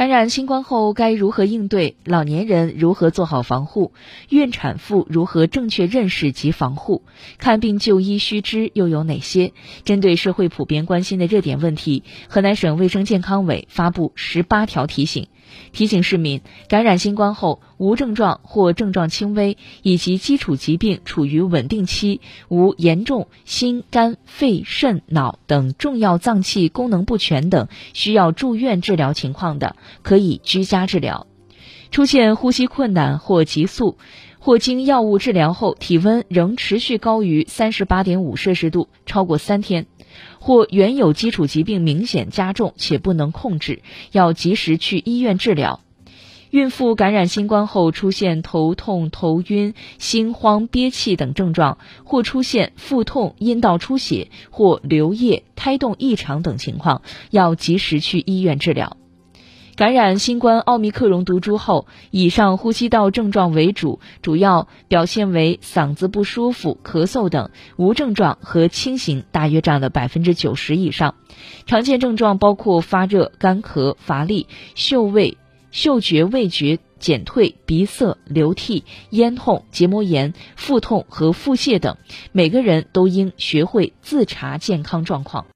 感染新冠后该如何应对？老年人如何做好防护？孕产妇如何正确认识及防护？看病就医须知又有哪些？针对社会普遍关心的热点问题，河南省卫生健康委发布十八条提醒，提醒市民感染新冠后无症状或症状轻微，以及基础疾病处于稳定期，无严重心肝肺肾脑等重要脏器功能不全等需要住院治疗情况的。可以居家治疗，出现呼吸困难或急速，或经药物治疗后体温仍持续高于三十八点五摄氏度超过三天，或原有基础疾病明显加重且不能控制，要及时去医院治疗。孕妇感染新冠后出现头痛、头晕、心慌、憋气等症状，或出现腹痛、阴道出血或流液、胎动异常等情况，要及时去医院治疗。感染新冠奥密克戎毒株后，以上呼吸道症状为主，主要表现为嗓子不舒服、咳嗽等；无症状和轻型大约占了百分之九十以上。常见症状包括发热、干咳、乏力、嗅味、嗅觉味觉减退、鼻塞、流涕、咽痛、结膜炎、腹痛和腹泻等。每个人都应学会自查健康状况。